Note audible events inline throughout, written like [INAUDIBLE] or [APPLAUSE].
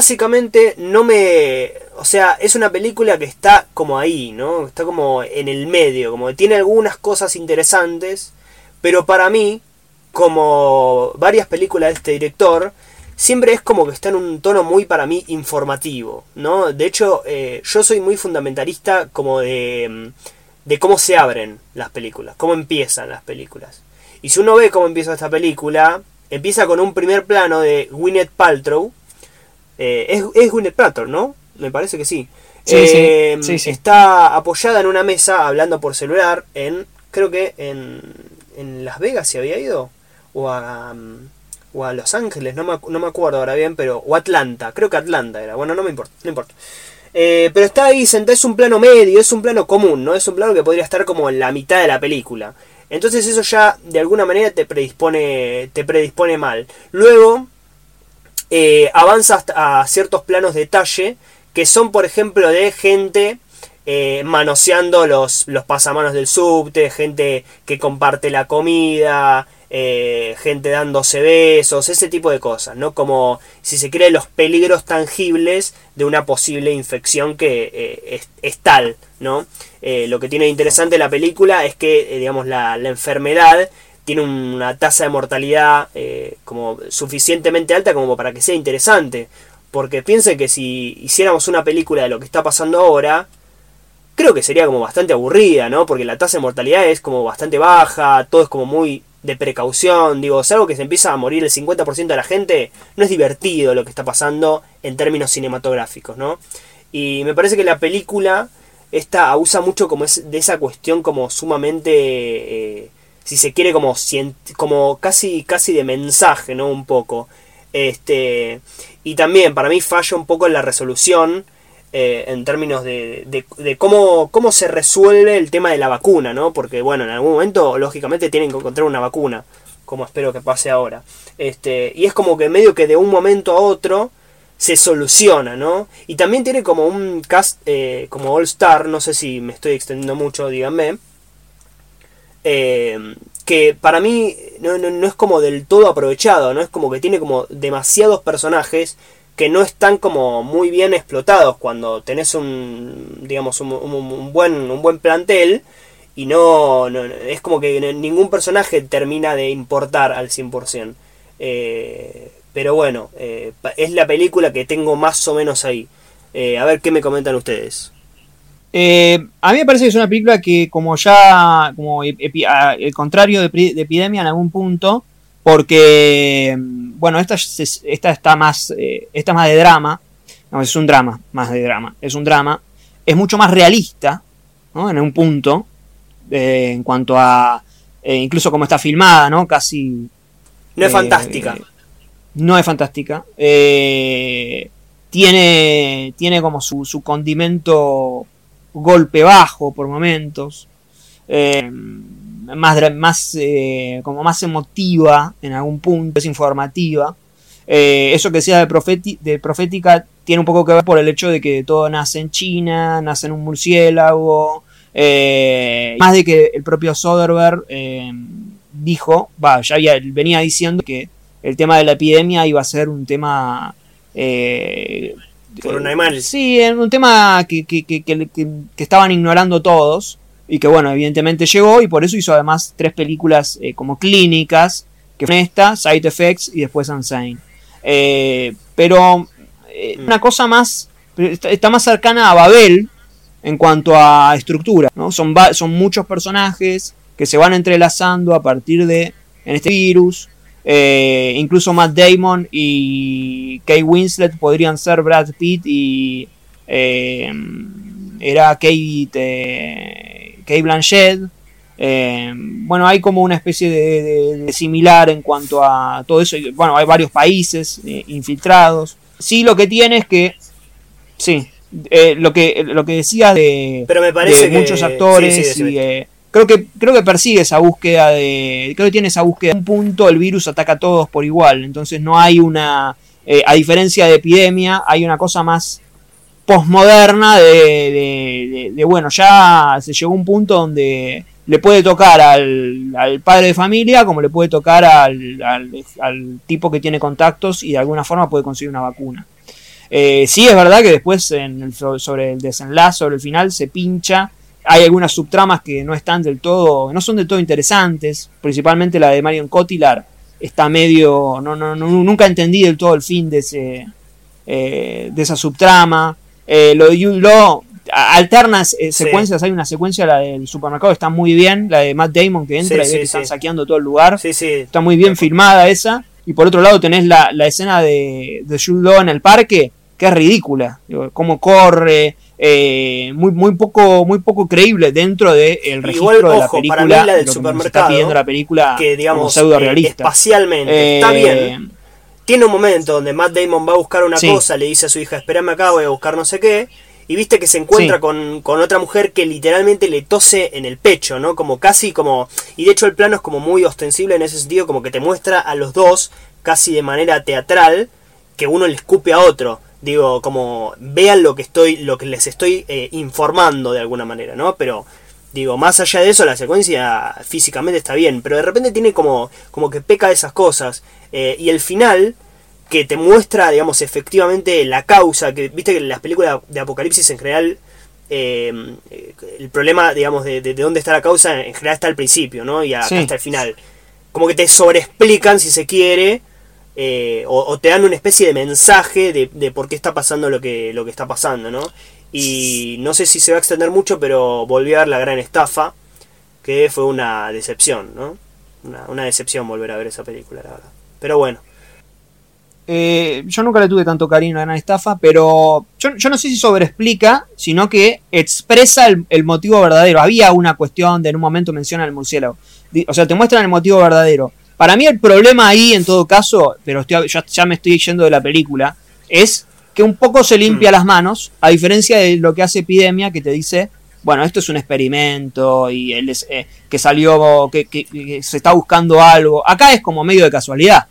básicamente no me... O sea, es una película que está como ahí, ¿no? Está como en el medio, como tiene algunas cosas interesantes, pero para mí, como varias películas de este director, siempre es como que está en un tono muy para mí informativo, ¿no? De hecho, eh, yo soy muy fundamentalista como de, de cómo se abren las películas, cómo empiezan las películas. Y si uno ve cómo empieza esta película, empieza con un primer plano de Gwyneth Paltrow. Eh, es, es Gwyneth Paltrow, ¿no? Me parece que sí. Eh, sí, sí, Está apoyada en una mesa hablando por celular en, creo que en, en Las Vegas se había ido. O a, mm, o a Los Ángeles, no me, no me acuerdo ahora bien, pero... O Atlanta, creo que Atlanta era. Bueno, no me importa, no importa. Eh, pero está ahí sentada, es un plano medio, es un plano común, ¿no? Es un plano que podría estar como en la mitad de la película. Entonces eso ya de alguna manera te predispone, te predispone mal. Luego eh, avanza hasta a ciertos planos de detalle que son por ejemplo de gente eh, manoseando los, los pasamanos del subte, gente que comparte la comida, eh, gente dándose besos, ese tipo de cosas, ¿no? Como si se cree los peligros tangibles de una posible infección que es, tal, ¿no? Lo que tiene interesante la película es que, digamos, la, enfermedad tiene una tasa de mortalidad como suficientemente alta como para que sea interesante. Porque piensen que si hiciéramos una película de lo que está pasando ahora, creo que sería como bastante aburrida, ¿no? Porque la tasa de mortalidad es como bastante baja, todo es como muy de precaución, digo, algo que se empieza a morir el 50% de la gente, no es divertido lo que está pasando en términos cinematográficos, ¿no? Y me parece que la película esta usa mucho como es de esa cuestión como sumamente, eh, si se quiere, como, como casi, casi de mensaje, ¿no? Un poco. Este, y también para mí falla un poco en la resolución eh, en términos de, de, cómo, cómo se resuelve el tema de la vacuna, ¿no? Porque, bueno, en algún momento, lógicamente, tienen que encontrar una vacuna, como espero que pase ahora. Este, y es como que medio que de un momento a otro se soluciona, ¿no? Y también tiene como un cast eh, como All Star, no sé si me estoy extendiendo mucho, díganme. Eh, que para mí no, no, es como del todo aprovechado, ¿no? Es como que tiene como demasiados personajes que no están como muy bien explotados cuando tenés un digamos un, buen un buen plantel y no, es como que ningún personaje termina de importar al 100%. Eh, pero bueno, eh, es la película que tengo más o menos ahí. Eh, a ver qué me comentan ustedes. A mí me parece que es una película que como ya, como el contrario de, de Epidemia en algún punto, porque, bueno, esta, esta está más, eh, esta más de drama, no, es un drama, más de drama, es un drama, es mucho más realista, ¿no? En un punto, eh, en cuanto a, eh, incluso como está filmada, ¿no? Casi... No es fantástica. No es fantástica. tiene, tiene como su, su condimento golpe bajo por momentos. Eh, más, más eh, como más emotiva en algún punto, es informativa. Eh, eso que decía de, de profética tiene un poco que ver por el hecho de que todo nace en China, nace en un murciélago, eh, más de que el propio Soderbergh dijo, va, ya venía diciendo que el tema de la epidemia iba a ser un tema... por animal. Sí, un tema que, que, que, que, estaban ignorando todos y que bueno, evidentemente llegó y por eso hizo además tres películas eh, como clínicas, que fue esta, Side Effects y después Unsane. Eh, pero eh, mm. una cosa más, está más cercana a Babel en cuanto a estructura, ¿no? Son, son muchos personajes que se van entrelazando a partir de en este virus. Incluso Matt Damon y Kay Winslet podrían ser Brad Pitt y era Kate Kate Blanchett. Eh, bueno, hay como una especie de, similar en cuanto a todo eso. Bueno, hay varios países eh, infiltrados. Sí, lo que tiene es que. Sí, eh, lo, que, lo que decía de, Pero me parece muchos actores. Creo, que, creo que persigue esa búsqueda de. Creo que tiene esa búsqueda. Un punto el virus ataca a todos por igual. Entonces no hay una. a diferencia de epidemia, hay una cosa más posmoderna de, de, bueno, ya se llegó a un punto donde le puede tocar al, padre de familia como le puede tocar al, al, tipo que tiene contactos y de alguna forma puede conseguir una vacuna. Eh, sí es verdad que después en el, sobre el desenlace, sobre el final, se pincha. Hay algunas subtramas que no están del todo, no son del todo interesantes, principalmente la de Marion Cotillard está medio, no, no, nunca entendí del todo el fin de ese, eh, de esa subtrama. Eh, lo de Law, alternas eh, secuencias, hay una secuencia, la del supermercado está muy bien, la de Matt Damon que entra y ve que están saqueando todo el lugar, está muy bien filmada esa. Y por otro lado tenés la, la escena de, de Jude Law en el parque, que es ridícula. Cómo corre, eh, muy, muy, poco, muy poco creíble dentro del de registro de la película. Para la del supermercado, la película que digamos pseudo realista. espacialmente está eh, bien. Tiene un momento donde Matt Damon va a buscar una cosa, le dice a su hija, espérame acá, voy a buscar no sé qué. Y viste que se encuentra con, con, otra mujer que literalmente le tose en el pecho, ¿no? Como casi como... Y de hecho el plano es como muy ostensible en ese sentido, como que te muestra a los dos, casi de manera teatral, que uno le escupe a otro. Digo, como vean lo que estoy, lo que les estoy eh, informando de alguna manera, ¿no? Pero digo, más allá de eso, la secuencia físicamente está bien, pero de repente tiene como, como que peca de esas cosas. Eh, y el final, que te muestra, digamos, efectivamente la causa, que viste que en las películas de Apocalipsis en general, eh, el problema, digamos, de, de, dónde está la causa, en general está al principio, ¿no? Y está el final. Como que te sobreexplican, si se quiere, eh, o, te dan una especie de mensaje de, por qué está pasando lo que, lo que está pasando, ¿no? Y no sé si se va a extender mucho, pero volví a ver la gran estafa, que fue una decepción, ¿no? Una, decepción volver a ver esa película, la verdad. Pero bueno. Eh, yo nunca le tuve tanto cariño a la gran estafa, pero yo, no sé si sobreexplica, sino que expresa el, el, motivo verdadero. Había una cuestión de en un momento menciona el murciélago. O sea, te muestran el motivo verdadero. Para mí el problema ahí, en todo caso, pero ya, ya, me estoy yendo de la película, es que un poco se limpia mm. las manos, a diferencia de lo que hace Epidemia, que te dice, bueno, esto es un experimento y él es, eh, que salió, que, se está buscando algo. Acá es como medio de casualidad.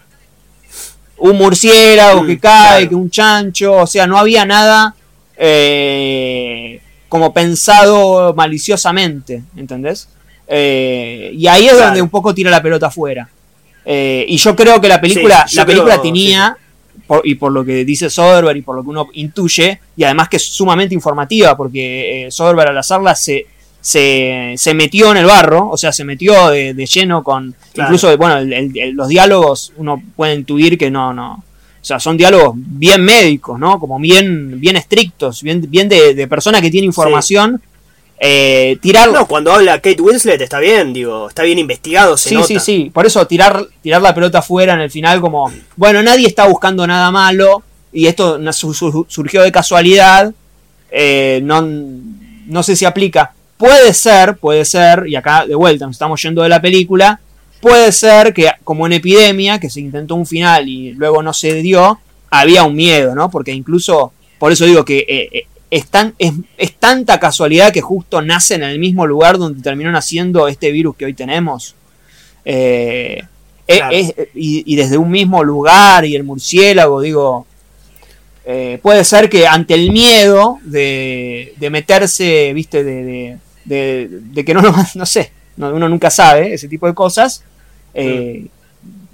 Un murciélago que mm, cae, que un chancho, o sea, no había nada eh, como pensado maliciosamente, ¿entendés? Eh, y ahí es donde un poco tira la pelota afuera. Eh, y yo creo que la película, la película tenía, y por lo que dice Soderbergh y por lo que uno intuye, y además que es sumamente informativa, porque eh, Soderbergh al hacerla se, se, metió en el barro, o sea, se metió de, lleno con. Incluso, bueno, los diálogos uno puede intuir que no, no. O sea, son diálogos bien médicos, ¿no? Como bien, bien estrictos, bien, bien de, de persona que tiene información eh, tirar. No, cuando habla Kate Winslet está bien, digo, está bien investigado. Se sí, sí, sí. Por eso tirar, tirar la pelota afuera en el final, como, bueno, nadie está buscando nada malo y esto surgió de casualidad. Eh, no, no sé si aplica. Puede ser, puede ser, y acá de vuelta nos estamos yendo de la película. Puede ser que, como en epidemia, que se intentó un final y luego no se dio, había un miedo, ¿no? Porque incluso, por eso digo que eh, es, es, tanta casualidad que justo nace en el mismo lugar donde terminó naciendo este virus que hoy tenemos. Eh, y, desde un mismo lugar y el murciélago, digo, eh, puede ser que ante el miedo de, de meterse, viste, de, de, que no, [LAUGHS] no sé, uno nunca sabe ese tipo de cosas, eh,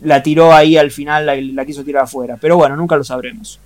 la tiró ahí al final, la quiso tirar afuera. Pero bueno, nunca lo sabremos.